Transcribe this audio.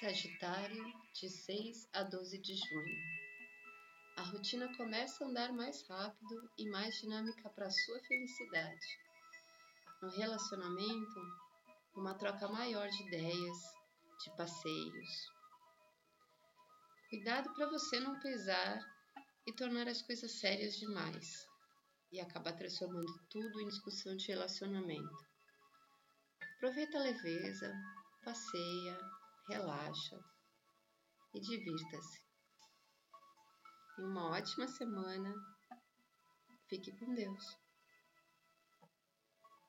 Sagitário, de 6 a 12 de junho. A rotina começa a andar mais rápido e mais dinâmica para sua felicidade. No relacionamento, uma troca maior de ideias, de passeios. Cuidado para você não pesar e tornar as coisas sérias demais e acabar transformando tudo em discussão de relacionamento. Aproveita a leveza, passeia, relaxa e divirta-se. E uma ótima semana. Fique com Deus.